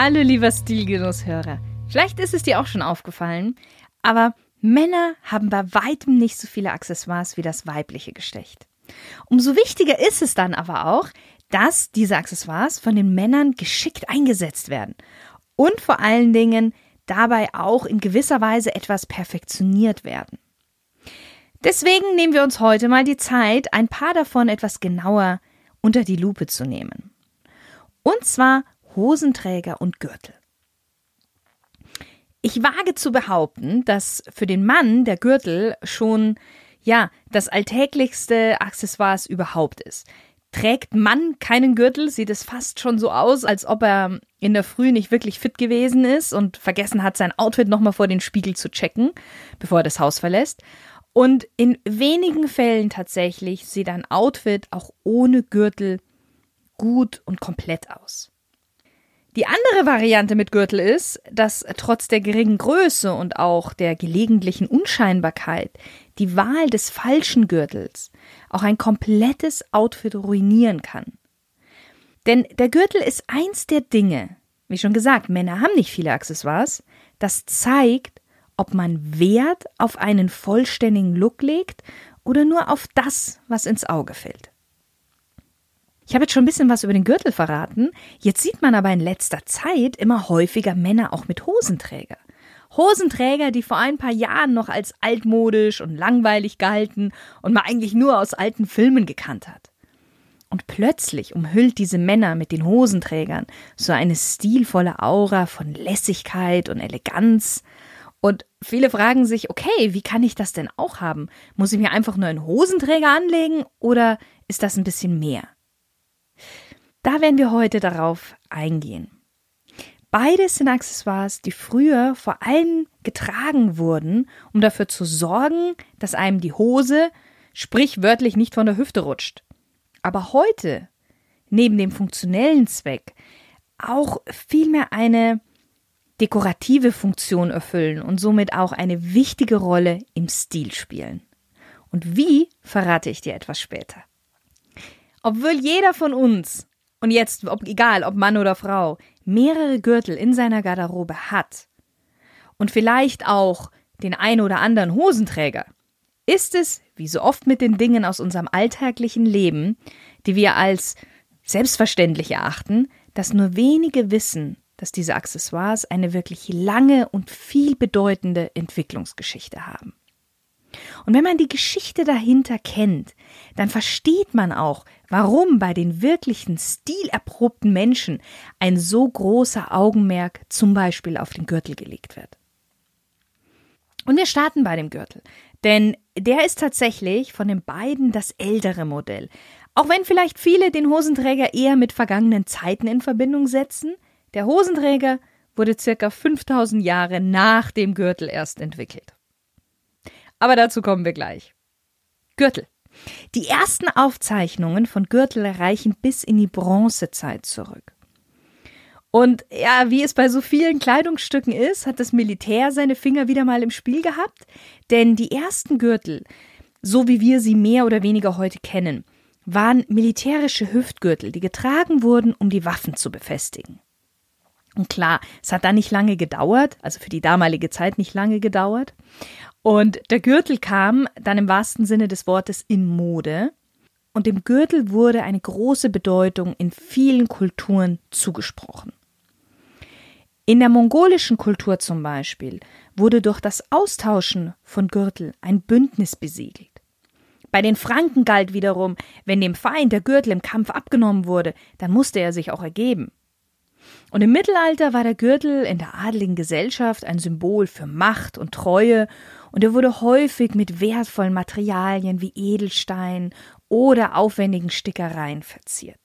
Hallo lieber Stilgenusshörer. Vielleicht ist es dir auch schon aufgefallen, aber Männer haben bei weitem nicht so viele Accessoires wie das weibliche Geschlecht. Umso wichtiger ist es dann aber auch, dass diese Accessoires von den Männern geschickt eingesetzt werden und vor allen Dingen dabei auch in gewisser Weise etwas perfektioniert werden. Deswegen nehmen wir uns heute mal die Zeit, ein paar davon etwas genauer unter die Lupe zu nehmen. Und zwar Hosenträger und Gürtel. Ich wage zu behaupten, dass für den Mann der Gürtel schon ja das alltäglichste Accessoires überhaupt ist. Trägt Mann keinen Gürtel, sieht es fast schon so aus, als ob er in der Früh nicht wirklich fit gewesen ist und vergessen hat, sein Outfit nochmal vor den Spiegel zu checken, bevor er das Haus verlässt. Und in wenigen Fällen tatsächlich sieht ein Outfit auch ohne Gürtel gut und komplett aus. Die andere Variante mit Gürtel ist, dass trotz der geringen Größe und auch der gelegentlichen Unscheinbarkeit die Wahl des falschen Gürtels auch ein komplettes Outfit ruinieren kann. Denn der Gürtel ist eins der Dinge, wie schon gesagt, Männer haben nicht viele Accessoires, das zeigt, ob man Wert auf einen vollständigen Look legt oder nur auf das, was ins Auge fällt. Ich habe jetzt schon ein bisschen was über den Gürtel verraten. Jetzt sieht man aber in letzter Zeit immer häufiger Männer auch mit Hosenträger. Hosenträger, die vor ein paar Jahren noch als altmodisch und langweilig galten und man eigentlich nur aus alten Filmen gekannt hat. Und plötzlich umhüllt diese Männer mit den Hosenträgern so eine stilvolle Aura von Lässigkeit und Eleganz. Und viele fragen sich, okay, wie kann ich das denn auch haben? Muss ich mir einfach nur einen Hosenträger anlegen oder ist das ein bisschen mehr? Da werden wir heute darauf eingehen. Beides sind Accessoires, die früher vor allem getragen wurden, um dafür zu sorgen, dass einem die Hose sprichwörtlich nicht von der Hüfte rutscht. Aber heute, neben dem funktionellen Zweck, auch vielmehr eine dekorative Funktion erfüllen und somit auch eine wichtige Rolle im Stil spielen. Und wie, verrate ich dir etwas später. Obwohl jeder von uns und jetzt, ob, egal ob Mann oder Frau, mehrere Gürtel in seiner Garderobe hat und vielleicht auch den ein oder anderen Hosenträger, ist es, wie so oft mit den Dingen aus unserem alltäglichen Leben, die wir als selbstverständlich erachten, dass nur wenige wissen, dass diese Accessoires eine wirklich lange und vielbedeutende Entwicklungsgeschichte haben. Und wenn man die Geschichte dahinter kennt, dann versteht man auch, warum bei den wirklichen stilerprobten Menschen ein so großer Augenmerk zum Beispiel auf den Gürtel gelegt wird. Und wir starten bei dem Gürtel, denn der ist tatsächlich von den beiden das ältere Modell. Auch wenn vielleicht viele den Hosenträger eher mit vergangenen Zeiten in Verbindung setzen, der Hosenträger wurde circa 5000 Jahre nach dem Gürtel erst entwickelt. Aber dazu kommen wir gleich. Gürtel. Die ersten Aufzeichnungen von Gürtel reichen bis in die Bronzezeit zurück. Und ja, wie es bei so vielen Kleidungsstücken ist, hat das Militär seine Finger wieder mal im Spiel gehabt, denn die ersten Gürtel, so wie wir sie mehr oder weniger heute kennen, waren militärische Hüftgürtel, die getragen wurden, um die Waffen zu befestigen. Und klar, es hat dann nicht lange gedauert, also für die damalige Zeit nicht lange gedauert. Und der Gürtel kam dann im wahrsten Sinne des Wortes in Mode. Und dem Gürtel wurde eine große Bedeutung in vielen Kulturen zugesprochen. In der mongolischen Kultur zum Beispiel wurde durch das Austauschen von Gürtel ein Bündnis besiegelt. Bei den Franken galt wiederum, wenn dem Feind der Gürtel im Kampf abgenommen wurde, dann musste er sich auch ergeben. Und im Mittelalter war der Gürtel in der adligen Gesellschaft ein Symbol für Macht und Treue und er wurde häufig mit wertvollen Materialien wie Edelstein oder aufwendigen Stickereien verziert.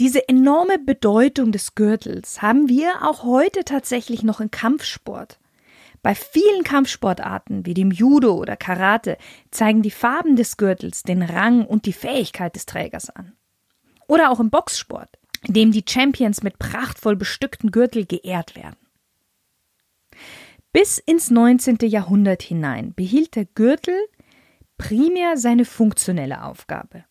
Diese enorme Bedeutung des Gürtels haben wir auch heute tatsächlich noch im Kampfsport. Bei vielen Kampfsportarten wie dem Judo oder Karate zeigen die Farben des Gürtels den Rang und die Fähigkeit des Trägers an. Oder auch im Boxsport, dem die Champions mit prachtvoll bestückten Gürtel geehrt werden. Bis ins 19. Jahrhundert hinein behielt der Gürtel primär seine funktionelle Aufgabe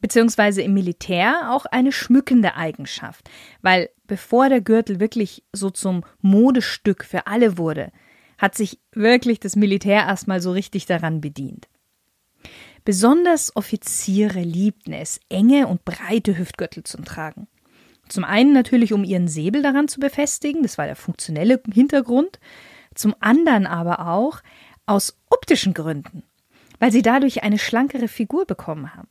beziehungsweise im Militär auch eine schmückende Eigenschaft, weil bevor der Gürtel wirklich so zum Modestück für alle wurde, hat sich wirklich das Militär erstmal so richtig daran bedient. Besonders Offiziere liebten es, enge und breite Hüftgürtel zu tragen. Zum einen natürlich, um ihren Säbel daran zu befestigen, das war der funktionelle Hintergrund, zum anderen aber auch aus optischen Gründen, weil sie dadurch eine schlankere Figur bekommen haben.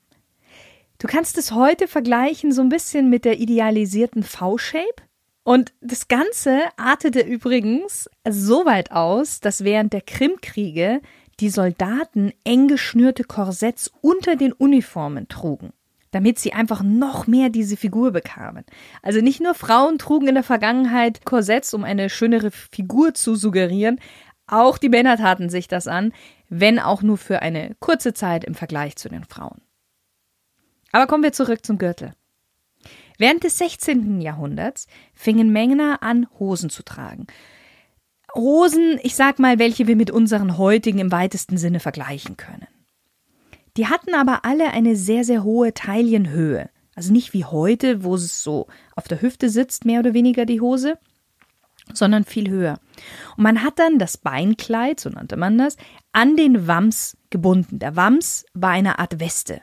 Du kannst es heute vergleichen so ein bisschen mit der idealisierten V-Shape. Und das Ganze artete übrigens so weit aus, dass während der Krimkriege die Soldaten eng geschnürte Korsetts unter den Uniformen trugen, damit sie einfach noch mehr diese Figur bekamen. Also nicht nur Frauen trugen in der Vergangenheit Korsetts, um eine schönere Figur zu suggerieren, auch die Männer taten sich das an, wenn auch nur für eine kurze Zeit im Vergleich zu den Frauen. Aber kommen wir zurück zum Gürtel. Während des 16. Jahrhunderts fingen Männer an, Hosen zu tragen. Hosen, ich sag mal, welche wir mit unseren heutigen im weitesten Sinne vergleichen können. Die hatten aber alle eine sehr, sehr hohe Taillenhöhe. Also nicht wie heute, wo es so auf der Hüfte sitzt, mehr oder weniger die Hose, sondern viel höher. Und man hat dann das Beinkleid, so nannte man das, an den Wams gebunden. Der Wams war eine Art Weste.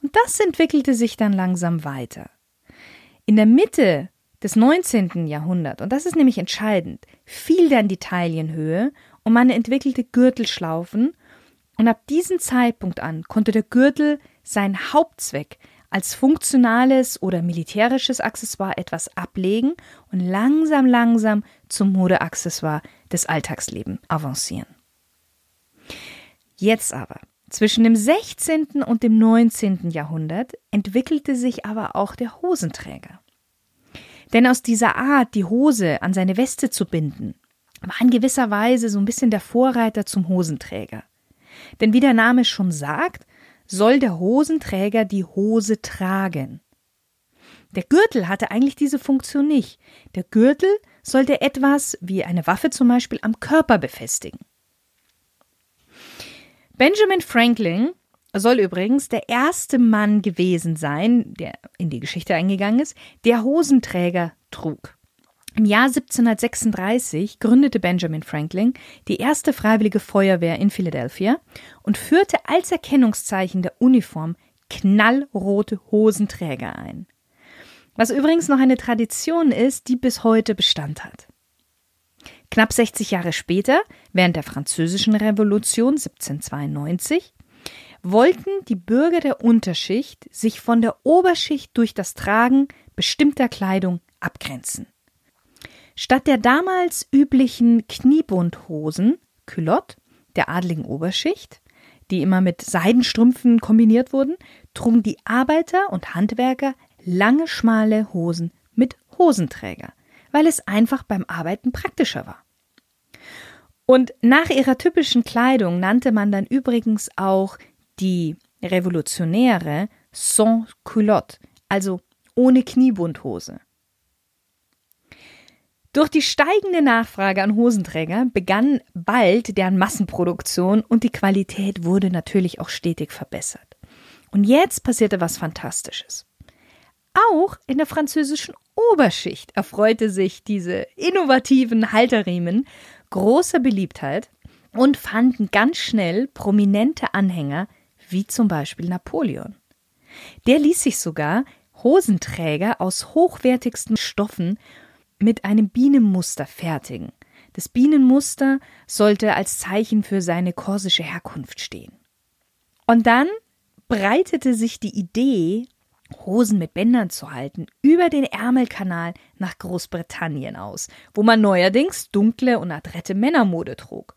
Und das entwickelte sich dann langsam weiter. In der Mitte des 19. Jahrhunderts, und das ist nämlich entscheidend, fiel dann die Taillenhöhe und man entwickelte Gürtelschlaufen und ab diesem Zeitpunkt an konnte der Gürtel seinen Hauptzweck als funktionales oder militärisches Accessoire etwas ablegen und langsam, langsam zum Modeaccessoire des Alltagslebens avancieren. Jetzt aber zwischen dem 16. und dem 19. Jahrhundert entwickelte sich aber auch der Hosenträger. Denn aus dieser Art, die Hose an seine Weste zu binden, war in gewisser Weise so ein bisschen der Vorreiter zum Hosenträger. Denn wie der Name schon sagt, soll der Hosenträger die Hose tragen. Der Gürtel hatte eigentlich diese Funktion nicht. Der Gürtel sollte etwas wie eine Waffe zum Beispiel am Körper befestigen. Benjamin Franklin soll übrigens der erste Mann gewesen sein, der in die Geschichte eingegangen ist, der Hosenträger trug. Im Jahr 1736 gründete Benjamin Franklin die erste freiwillige Feuerwehr in Philadelphia und führte als Erkennungszeichen der Uniform knallrote Hosenträger ein. Was übrigens noch eine Tradition ist, die bis heute Bestand hat. Knapp 60 Jahre später, während der Französischen Revolution 1792, wollten die Bürger der Unterschicht sich von der Oberschicht durch das Tragen bestimmter Kleidung abgrenzen. Statt der damals üblichen Kniebundhosen, Culotte, der adligen Oberschicht, die immer mit Seidenstrümpfen kombiniert wurden, trugen die Arbeiter und Handwerker lange, schmale Hosen mit Hosenträger, weil es einfach beim Arbeiten praktischer war. Und nach ihrer typischen Kleidung nannte man dann übrigens auch die Revolutionäre sans culotte, also ohne Kniebundhose. Durch die steigende Nachfrage an Hosenträger begann bald deren Massenproduktion und die Qualität wurde natürlich auch stetig verbessert. Und jetzt passierte was Fantastisches. Auch in der französischen Oberschicht erfreute sich diese innovativen Halterriemen großer Beliebtheit und fanden ganz schnell prominente Anhänger, wie zum Beispiel Napoleon. Der ließ sich sogar Hosenträger aus hochwertigsten Stoffen mit einem Bienenmuster fertigen. Das Bienenmuster sollte als Zeichen für seine korsische Herkunft stehen. Und dann breitete sich die Idee Hosen mit Bändern zu halten, über den Ärmelkanal nach Großbritannien aus, wo man neuerdings dunkle und adrette Männermode trug.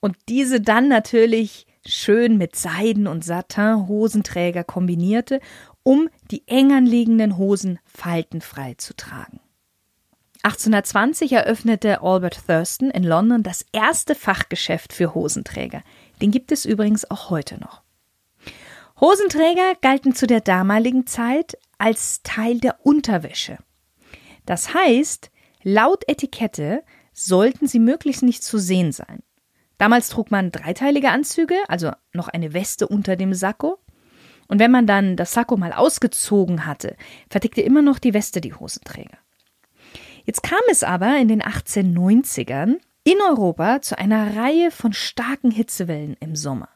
Und diese dann natürlich schön mit Seiden- und Satin-Hosenträger kombinierte um die eng anliegenden Hosen faltenfrei zu tragen. 1820 eröffnete Albert Thurston in London das erste Fachgeschäft für Hosenträger. Den gibt es übrigens auch heute noch. Hosenträger galten zu der damaligen Zeit als Teil der Unterwäsche. Das heißt, laut Etikette sollten sie möglichst nicht zu sehen sein. Damals trug man dreiteilige Anzüge, also noch eine Weste unter dem Sakko. Und wenn man dann das Sakko mal ausgezogen hatte, verdickte immer noch die Weste die Hosenträger. Jetzt kam es aber in den 1890ern in Europa zu einer Reihe von starken Hitzewellen im Sommer.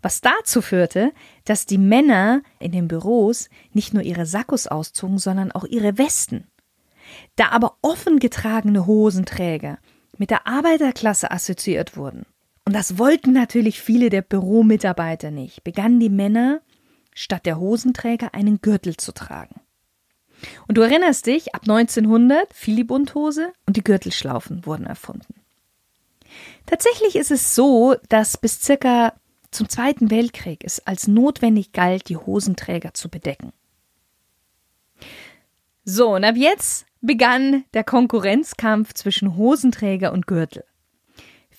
Was dazu führte, dass die Männer in den Büros nicht nur ihre Sakkos auszogen, sondern auch ihre Westen. Da aber offen getragene Hosenträger mit der Arbeiterklasse assoziiert wurden, und das wollten natürlich viele der Büromitarbeiter nicht, begannen die Männer statt der Hosenträger einen Gürtel zu tragen. Und du erinnerst dich, ab 1900 fiel die Bunthose und die Gürtelschlaufen wurden erfunden. Tatsächlich ist es so, dass bis circa zum Zweiten Weltkrieg es als notwendig galt, die Hosenträger zu bedecken. So, und ab jetzt begann der Konkurrenzkampf zwischen Hosenträger und Gürtel.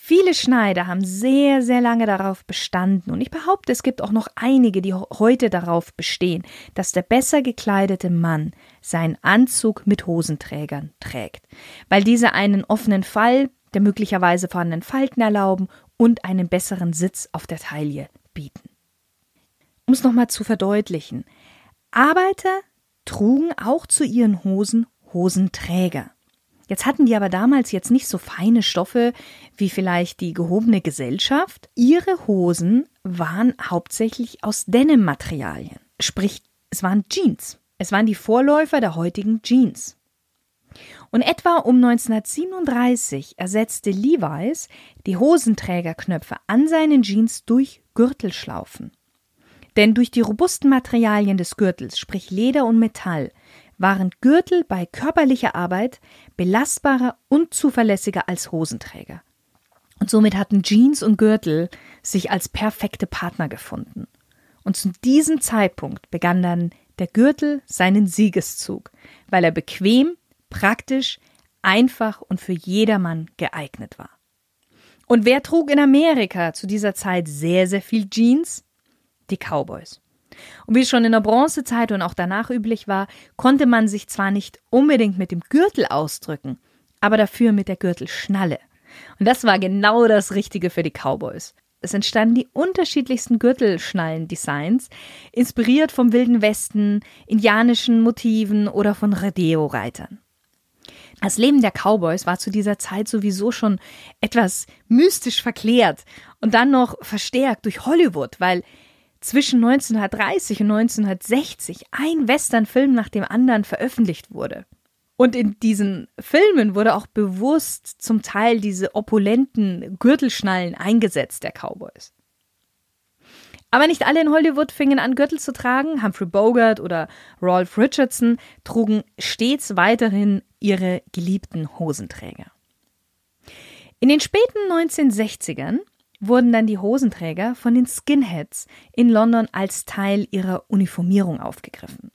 Viele Schneider haben sehr, sehr lange darauf bestanden und ich behaupte, es gibt auch noch einige, die heute darauf bestehen, dass der besser gekleidete Mann seinen Anzug mit Hosenträgern trägt, weil diese einen offenen Fall der möglicherweise vorhandenen Falten erlauben und einen besseren Sitz auf der Taille bieten. Um es nochmal zu verdeutlichen, Arbeiter trugen auch zu ihren Hosen Hosenträger. Jetzt hatten die aber damals jetzt nicht so feine Stoffe wie vielleicht die gehobene Gesellschaft. Ihre Hosen waren hauptsächlich aus Denim-Materialien. Sprich, es waren Jeans. Es waren die Vorläufer der heutigen Jeans. Und etwa um 1937 ersetzte Levi's die Hosenträgerknöpfe an seinen Jeans durch Gürtelschlaufen. Denn durch die robusten Materialien des Gürtels, sprich Leder und Metall, waren Gürtel bei körperlicher Arbeit belastbarer und zuverlässiger als Hosenträger. Und somit hatten Jeans und Gürtel sich als perfekte Partner gefunden. Und zu diesem Zeitpunkt begann dann der Gürtel seinen Siegeszug, weil er bequem, praktisch, einfach und für jedermann geeignet war. Und wer trug in Amerika zu dieser Zeit sehr, sehr viel Jeans? Die Cowboys. Und wie es schon in der Bronzezeit und auch danach üblich war, konnte man sich zwar nicht unbedingt mit dem Gürtel ausdrücken, aber dafür mit der Gürtelschnalle. Und das war genau das Richtige für die Cowboys. Es entstanden die unterschiedlichsten Gürtelschnallen-Designs, inspiriert vom Wilden Westen, indianischen Motiven oder von Rodeo-Reitern. Das Leben der Cowboys war zu dieser Zeit sowieso schon etwas mystisch verklärt und dann noch verstärkt durch Hollywood, weil zwischen 1930 und 1960 ein Westernfilm nach dem anderen veröffentlicht wurde. Und in diesen Filmen wurde auch bewusst zum Teil diese opulenten Gürtelschnallen eingesetzt der Cowboys. Aber nicht alle in Hollywood fingen an, Gürtel zu tragen. Humphrey Bogart oder Rolf Richardson trugen stets weiterhin ihre geliebten Hosenträger. In den späten 1960ern wurden dann die Hosenträger von den Skinheads in London als Teil ihrer Uniformierung aufgegriffen.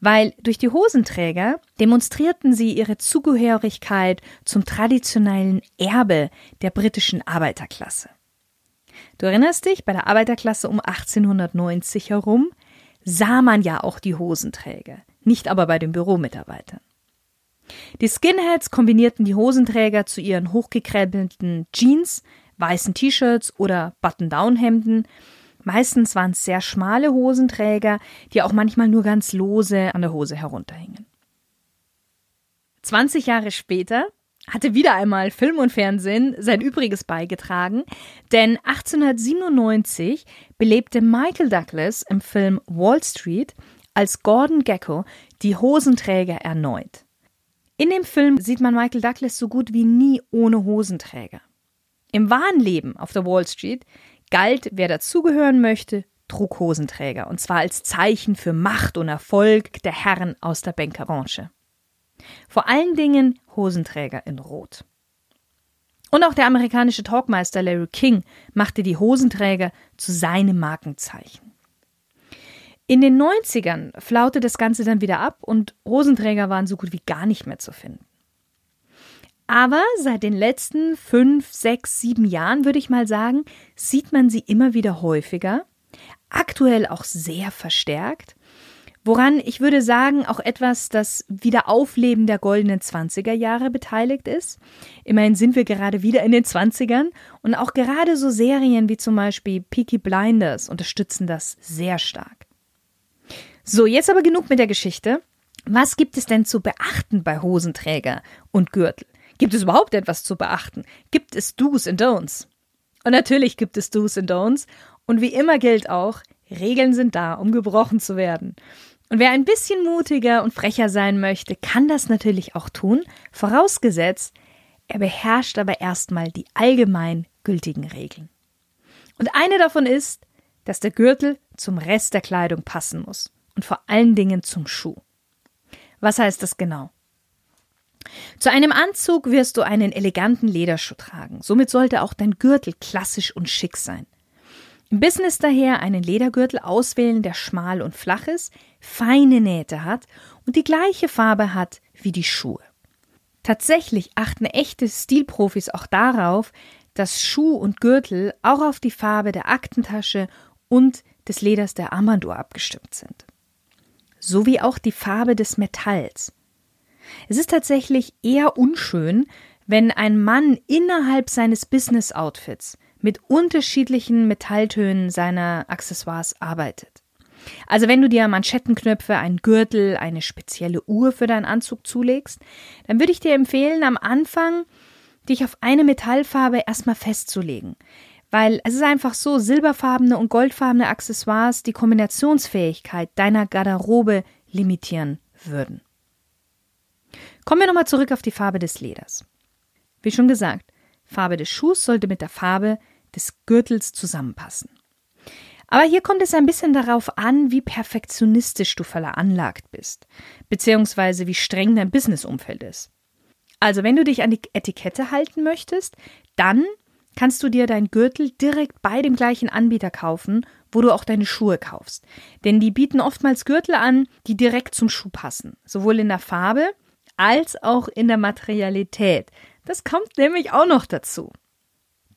Weil durch die Hosenträger demonstrierten sie ihre Zugehörigkeit zum traditionellen Erbe der britischen Arbeiterklasse. Du erinnerst dich, bei der Arbeiterklasse um 1890 herum sah man ja auch die Hosenträger, nicht aber bei den Büromitarbeitern. Die Skinheads kombinierten die Hosenträger zu ihren hochgekrempelten Jeans weißen T-Shirts oder Button-Down-Hemden. Meistens waren es sehr schmale Hosenträger, die auch manchmal nur ganz lose an der Hose herunterhingen. 20 Jahre später hatte wieder einmal Film und Fernsehen sein Übriges beigetragen, denn 1897 belebte Michael Douglas im Film Wall Street als Gordon Gecko die Hosenträger erneut. In dem Film sieht man Michael Douglas so gut wie nie ohne Hosenträger. Im wahren Leben auf der Wall Street galt, wer dazugehören möchte, trug Hosenträger, und zwar als Zeichen für Macht und Erfolg der Herren aus der Bankerbranche. Vor allen Dingen Hosenträger in Rot. Und auch der amerikanische Talkmeister Larry King machte die Hosenträger zu seinem Markenzeichen. In den 90ern flaute das Ganze dann wieder ab und Hosenträger waren so gut wie gar nicht mehr zu finden. Aber seit den letzten fünf, sechs, sieben Jahren, würde ich mal sagen, sieht man sie immer wieder häufiger, aktuell auch sehr verstärkt, woran ich würde sagen auch etwas das Wiederaufleben der goldenen 20er Jahre beteiligt ist. Immerhin sind wir gerade wieder in den 20ern und auch gerade so Serien wie zum Beispiel Peaky Blinders unterstützen das sehr stark. So, jetzt aber genug mit der Geschichte. Was gibt es denn zu beachten bei Hosenträger und Gürtel? Gibt es überhaupt etwas zu beachten? Gibt es Do's and Don'ts? Und natürlich gibt es Do's and Don'ts. Und wie immer gilt auch, Regeln sind da, um gebrochen zu werden. Und wer ein bisschen mutiger und frecher sein möchte, kann das natürlich auch tun, vorausgesetzt, er beherrscht aber erstmal die allgemein gültigen Regeln. Und eine davon ist, dass der Gürtel zum Rest der Kleidung passen muss und vor allen Dingen zum Schuh. Was heißt das genau? Zu einem Anzug wirst du einen eleganten Lederschuh tragen. Somit sollte auch dein Gürtel klassisch und schick sein. Im Business daher einen Ledergürtel auswählen, der schmal und flach ist, feine Nähte hat und die gleiche Farbe hat wie die Schuhe. Tatsächlich achten echte Stilprofis auch darauf, dass Schuh und Gürtel auch auf die Farbe der Aktentasche und des Leders der Armbanduhr abgestimmt sind. Sowie auch die Farbe des Metalls. Es ist tatsächlich eher unschön, wenn ein Mann innerhalb seines Business-Outfits mit unterschiedlichen Metalltönen seiner Accessoires arbeitet. Also wenn du dir Manschettenknöpfe, einen Gürtel, eine spezielle Uhr für deinen Anzug zulegst, dann würde ich dir empfehlen, am Anfang dich auf eine Metallfarbe erstmal festzulegen. Weil es ist einfach so, silberfarbene und goldfarbene Accessoires die Kombinationsfähigkeit deiner Garderobe limitieren würden. Kommen wir nochmal zurück auf die Farbe des Leders. Wie schon gesagt, Farbe des Schuhs sollte mit der Farbe des Gürtels zusammenpassen. Aber hier kommt es ein bisschen darauf an, wie perfektionistisch du veranlagt bist, beziehungsweise wie streng dein Businessumfeld ist. Also, wenn du dich an die Etikette halten möchtest, dann kannst du dir dein Gürtel direkt bei dem gleichen Anbieter kaufen, wo du auch deine Schuhe kaufst. Denn die bieten oftmals Gürtel an, die direkt zum Schuh passen, sowohl in der Farbe als auch in der Materialität. Das kommt nämlich auch noch dazu.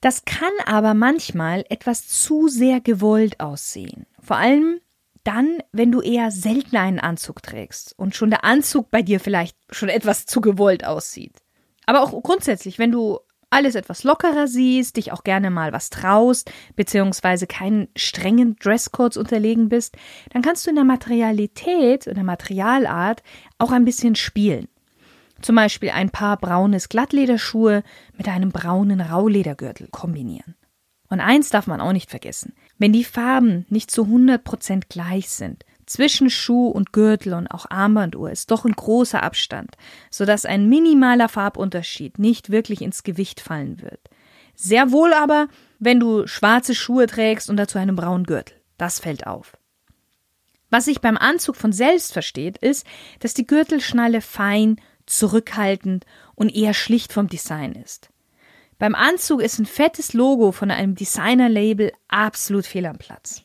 Das kann aber manchmal etwas zu sehr gewollt aussehen. Vor allem dann, wenn du eher selten einen Anzug trägst und schon der Anzug bei dir vielleicht schon etwas zu gewollt aussieht. Aber auch grundsätzlich, wenn du alles etwas lockerer siehst, dich auch gerne mal was traust, beziehungsweise keinen strengen Dresscodes unterlegen bist, dann kannst du in der Materialität und der Materialart auch ein bisschen spielen. Zum Beispiel ein paar braunes Glattlederschuhe mit einem braunen Rauledergürtel kombinieren. Und eins darf man auch nicht vergessen. Wenn die Farben nicht zu 100% gleich sind, zwischen Schuh und Gürtel und auch Armbanduhr ist doch ein großer Abstand, sodass ein minimaler Farbunterschied nicht wirklich ins Gewicht fallen wird. Sehr wohl aber, wenn du schwarze Schuhe trägst und dazu einen braunen Gürtel. Das fällt auf. Was sich beim Anzug von selbst versteht, ist, dass die Gürtelschnalle fein zurückhaltend und eher schlicht vom Design ist. Beim Anzug ist ein fettes Logo von einem Designer-Label absolut fehl am Platz.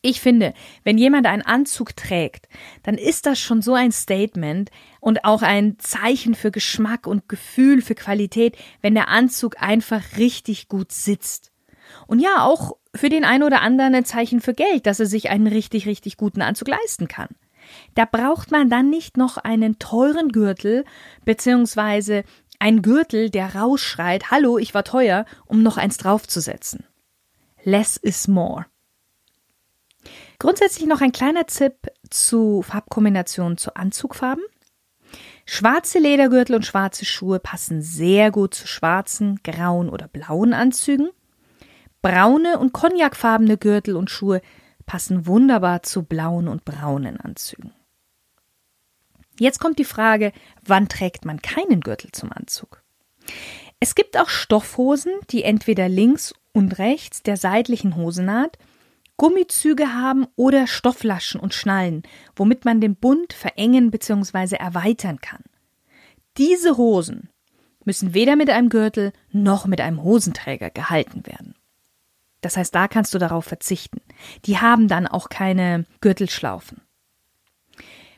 Ich finde, wenn jemand einen Anzug trägt, dann ist das schon so ein Statement und auch ein Zeichen für Geschmack und Gefühl für Qualität, wenn der Anzug einfach richtig gut sitzt. Und ja, auch für den einen oder anderen ein Zeichen für Geld, dass er sich einen richtig, richtig guten Anzug leisten kann. Da braucht man dann nicht noch einen teuren Gürtel, beziehungsweise ein Gürtel, der rausschreit, hallo, ich war teuer, um noch eins draufzusetzen. Less is more. Grundsätzlich noch ein kleiner Tipp zu Farbkombinationen zu Anzugfarben. Schwarze Ledergürtel und schwarze Schuhe passen sehr gut zu schwarzen, grauen oder blauen Anzügen. Braune und cognacfarbene Gürtel und Schuhe passen wunderbar zu blauen und braunen Anzügen. Jetzt kommt die Frage, wann trägt man keinen Gürtel zum Anzug? Es gibt auch Stoffhosen, die entweder links und rechts der seitlichen Hosennaht Gummizüge haben oder Stofflaschen und Schnallen, womit man den Bund verengen bzw. erweitern kann. Diese Hosen müssen weder mit einem Gürtel noch mit einem Hosenträger gehalten werden. Das heißt, da kannst du darauf verzichten. Die haben dann auch keine Gürtelschlaufen.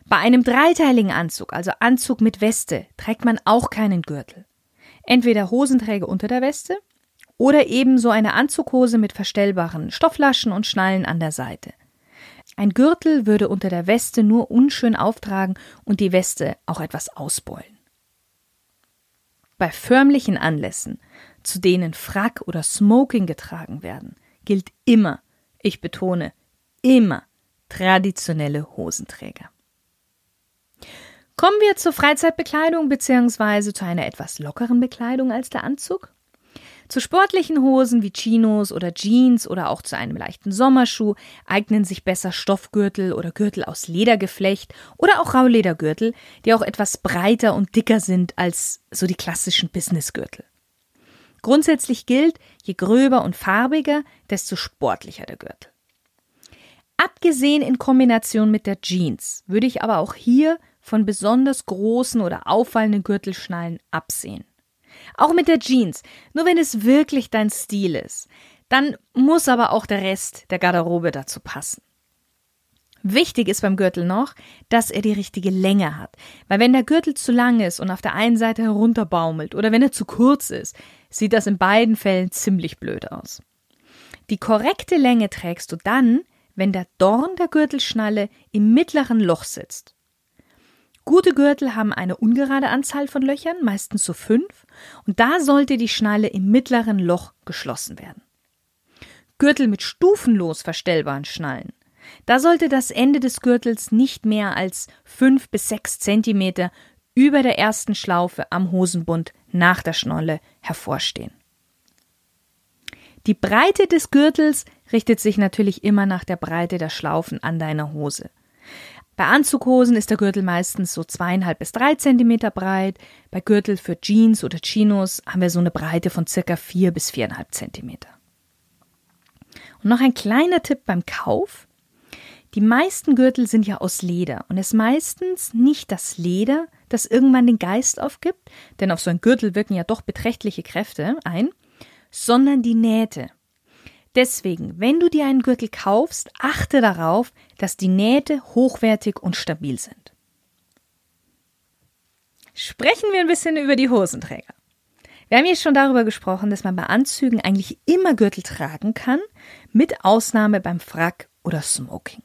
Bei einem dreiteiligen Anzug, also Anzug mit Weste, trägt man auch keinen Gürtel. Entweder Hosenträger unter der Weste oder eben so eine Anzughose mit verstellbaren Stofflaschen und Schnallen an der Seite. Ein Gürtel würde unter der Weste nur unschön auftragen und die Weste auch etwas ausbeulen. Bei förmlichen Anlässen, zu denen Frack oder Smoking getragen werden, gilt immer, ich betone, immer traditionelle Hosenträger. Kommen wir zur Freizeitbekleidung bzw. zu einer etwas lockeren Bekleidung als der Anzug. Zu sportlichen Hosen wie Chinos oder Jeans oder auch zu einem leichten Sommerschuh eignen sich besser Stoffgürtel oder Gürtel aus Ledergeflecht oder auch Rauledergürtel, die auch etwas breiter und dicker sind als so die klassischen Businessgürtel. Grundsätzlich gilt, je gröber und farbiger, desto sportlicher der Gürtel. Abgesehen in Kombination mit der Jeans würde ich aber auch hier von besonders großen oder auffallenden Gürtelschnallen absehen. Auch mit der Jeans, nur wenn es wirklich dein Stil ist. Dann muss aber auch der Rest der Garderobe dazu passen. Wichtig ist beim Gürtel noch, dass er die richtige Länge hat. Weil wenn der Gürtel zu lang ist und auf der einen Seite herunterbaumelt oder wenn er zu kurz ist, sieht das in beiden Fällen ziemlich blöd aus. Die korrekte Länge trägst du dann, wenn der Dorn der Gürtelschnalle im mittleren Loch sitzt. Gute Gürtel haben eine ungerade Anzahl von Löchern, meistens so fünf, und da sollte die Schnalle im mittleren Loch geschlossen werden. Gürtel mit stufenlos verstellbaren Schnallen. Da sollte das Ende des Gürtels nicht mehr als fünf bis sechs Zentimeter über der ersten Schlaufe am Hosenbund nach der Schnolle hervorstehen. Die Breite des Gürtels richtet sich natürlich immer nach der Breite der Schlaufen an deiner Hose. Bei Anzughosen ist der Gürtel meistens so zweieinhalb bis drei Zentimeter breit. Bei Gürtel für Jeans oder Chinos haben wir so eine Breite von circa vier bis viereinhalb Zentimeter. Und noch ein kleiner Tipp beim Kauf. Die meisten Gürtel sind ja aus Leder und es ist meistens nicht das Leder, das irgendwann den Geist aufgibt, denn auf so einen Gürtel wirken ja doch beträchtliche Kräfte ein, sondern die Nähte. Deswegen, wenn du dir einen Gürtel kaufst, achte darauf, dass die Nähte hochwertig und stabil sind. Sprechen wir ein bisschen über die Hosenträger. Wir haben jetzt schon darüber gesprochen, dass man bei Anzügen eigentlich immer Gürtel tragen kann, mit Ausnahme beim Frack oder Smoking.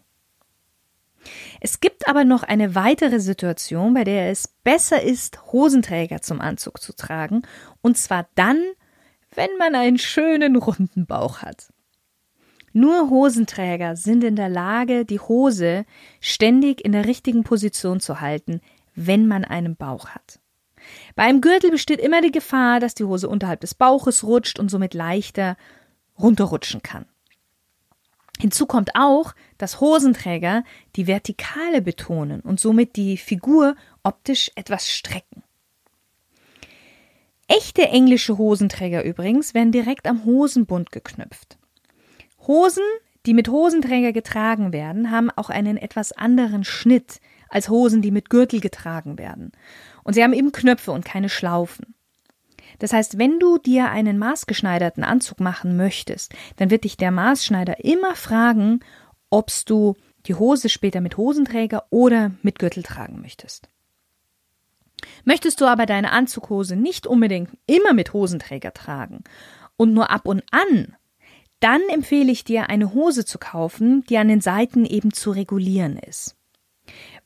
Es gibt aber noch eine weitere Situation, bei der es besser ist, Hosenträger zum Anzug zu tragen, und zwar dann, wenn man einen schönen runden Bauch hat. Nur Hosenträger sind in der Lage, die Hose ständig in der richtigen Position zu halten, wenn man einen Bauch hat. Bei einem Gürtel besteht immer die Gefahr, dass die Hose unterhalb des Bauches rutscht und somit leichter runterrutschen kann. Hinzu kommt auch, dass Hosenträger die Vertikale betonen und somit die Figur optisch etwas strecken. Echte englische Hosenträger übrigens werden direkt am Hosenbund geknüpft. Hosen, die mit Hosenträger getragen werden, haben auch einen etwas anderen Schnitt als Hosen, die mit Gürtel getragen werden. Und sie haben eben Knöpfe und keine Schlaufen. Das heißt, wenn du dir einen maßgeschneiderten Anzug machen möchtest, dann wird dich der Maßschneider immer fragen, ob du die Hose später mit Hosenträger oder mit Gürtel tragen möchtest. Möchtest du aber deine Anzughose nicht unbedingt immer mit Hosenträger tragen und nur ab und an dann empfehle ich dir, eine Hose zu kaufen, die an den Seiten eben zu regulieren ist.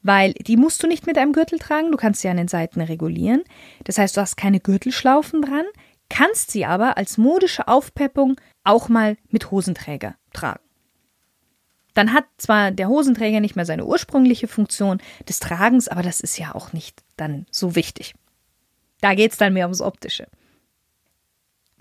Weil die musst du nicht mit einem Gürtel tragen, du kannst sie an den Seiten regulieren. Das heißt, du hast keine Gürtelschlaufen dran, kannst sie aber als modische Aufpeppung auch mal mit Hosenträger tragen. Dann hat zwar der Hosenträger nicht mehr seine ursprüngliche Funktion des Tragens, aber das ist ja auch nicht dann so wichtig. Da geht es dann mehr ums Optische.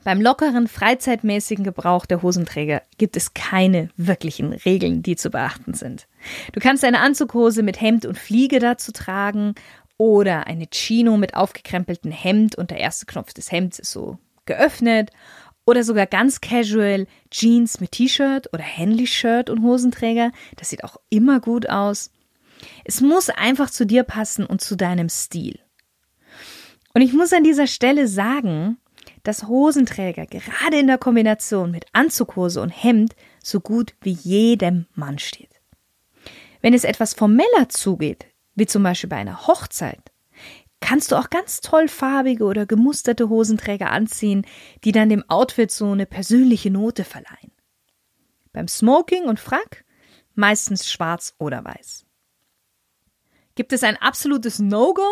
Beim lockeren, freizeitmäßigen Gebrauch der Hosenträger gibt es keine wirklichen Regeln, die zu beachten sind. Du kannst eine Anzughose mit Hemd und Fliege dazu tragen oder eine Chino mit aufgekrempeltem Hemd und der erste Knopf des Hemds ist so geöffnet oder sogar ganz casual Jeans mit T-Shirt oder Henley-Shirt und Hosenträger. Das sieht auch immer gut aus. Es muss einfach zu dir passen und zu deinem Stil. Und ich muss an dieser Stelle sagen, dass Hosenträger gerade in der Kombination mit Anzughose und Hemd so gut wie jedem Mann steht. Wenn es etwas formeller zugeht, wie zum Beispiel bei einer Hochzeit, kannst du auch ganz toll farbige oder gemusterte Hosenträger anziehen, die dann dem Outfit so eine persönliche Note verleihen. Beim Smoking und Frack meistens schwarz oder weiß. Gibt es ein absolutes No-Go?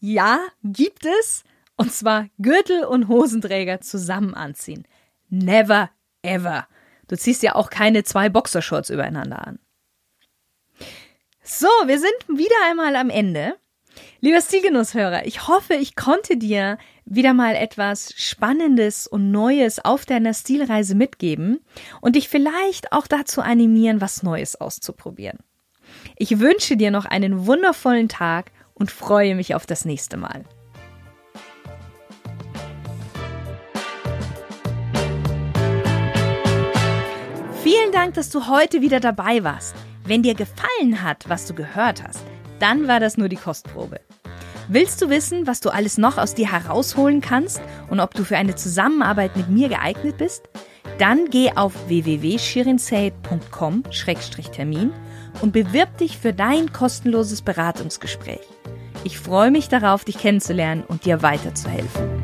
Ja, gibt es. Und zwar Gürtel und Hosenträger zusammen anziehen. Never ever. Du ziehst ja auch keine zwei Boxershorts übereinander an. So, wir sind wieder einmal am Ende. Lieber Stilgenusshörer, ich hoffe, ich konnte dir wieder mal etwas Spannendes und Neues auf deiner Stilreise mitgeben und dich vielleicht auch dazu animieren, was Neues auszuprobieren. Ich wünsche dir noch einen wundervollen Tag und freue mich auf das nächste Mal. Vielen Dank, dass du heute wieder dabei warst. Wenn dir gefallen hat, was du gehört hast, dann war das nur die Kostprobe. Willst du wissen, was du alles noch aus dir herausholen kannst und ob du für eine Zusammenarbeit mit mir geeignet bist? Dann geh auf www.shirinsaid.com-termin und bewirb dich für dein kostenloses Beratungsgespräch. Ich freue mich darauf, dich kennenzulernen und dir weiterzuhelfen.